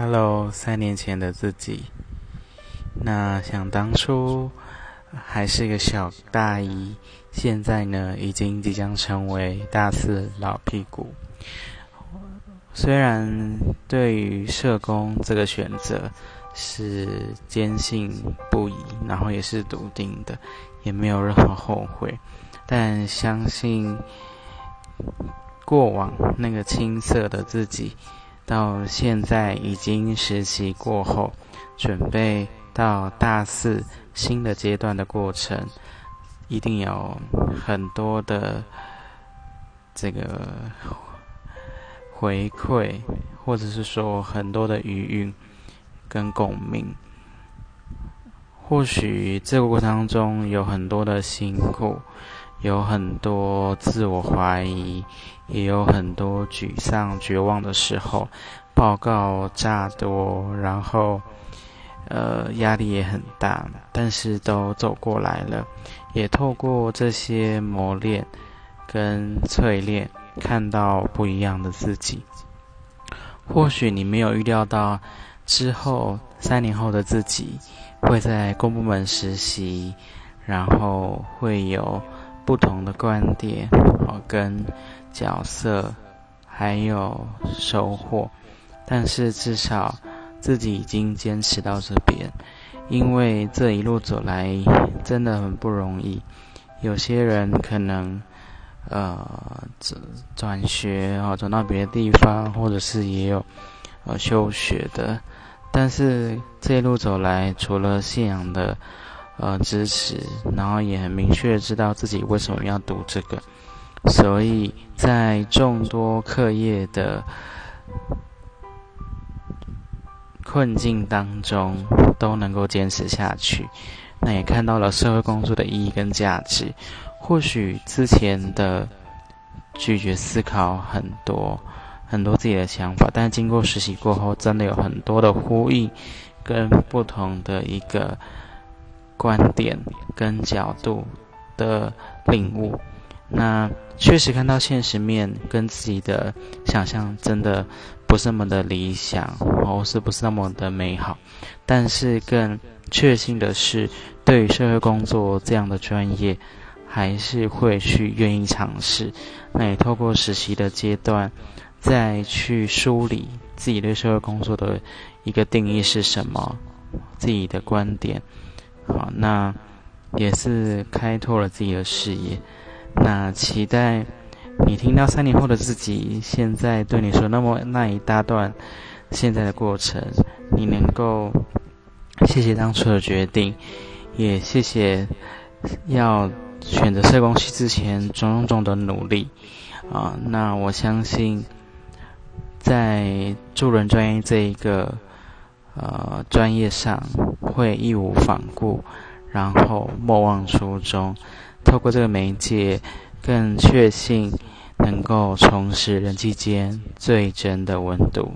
Hello，三年前的自己。那想当初还是个小大一，现在呢已经即将成为大四老屁股。虽然对于社工这个选择是坚信不疑，然后也是笃定的，也没有任何后悔，但相信过往那个青涩的自己。到现在已经实习过后，准备到大四新的阶段的过程，一定有很多的这个回馈，或者是说很多的余韵跟共鸣。或许这个过程当中有很多的辛苦。有很多自我怀疑，也有很多沮丧、绝望的时候，报告炸多，然后，呃，压力也很大，但是都走过来了，也透过这些磨练跟淬炼，看到不一样的自己。或许你没有预料到，之后三年后的自己会在公部门实习，然后会有。不同的观点，哦，跟角色，还有收获，但是至少自己已经坚持到这边，因为这一路走来真的很不容易。有些人可能呃转转学哦，转到别的地方，或者是也有呃休学的，但是这一路走来，除了信仰的。呃，支持，然后也很明确知道自己为什么要读这个，所以在众多课业的困境当中都能够坚持下去，那也看到了社会工作的意义跟价值。或许之前的拒绝思考很多很多自己的想法，但经过实习过后，真的有很多的呼应跟不同的一个。观点跟角度的领悟，那确实看到现实面跟自己的想象真的不是那么的理想，或是不是那么的美好。但是更确信的是，对于社会工作这样的专业，还是会去愿意尝试。那也透过实习的阶段，再去梳理自己对社会工作的一个定义是什么，自己的观点。好，那也是开拓了自己的视野。那期待你听到三年后的自己，现在对你说那么那一大段现在的过程，你能够谢谢当初的决定，也谢谢要选择社工系之前种种的努力。啊，那我相信在助人专业这一个。呃，专业上会义无反顾，然后莫忘初衷，透过这个媒介，更确信能够重拾人际间最真的温度。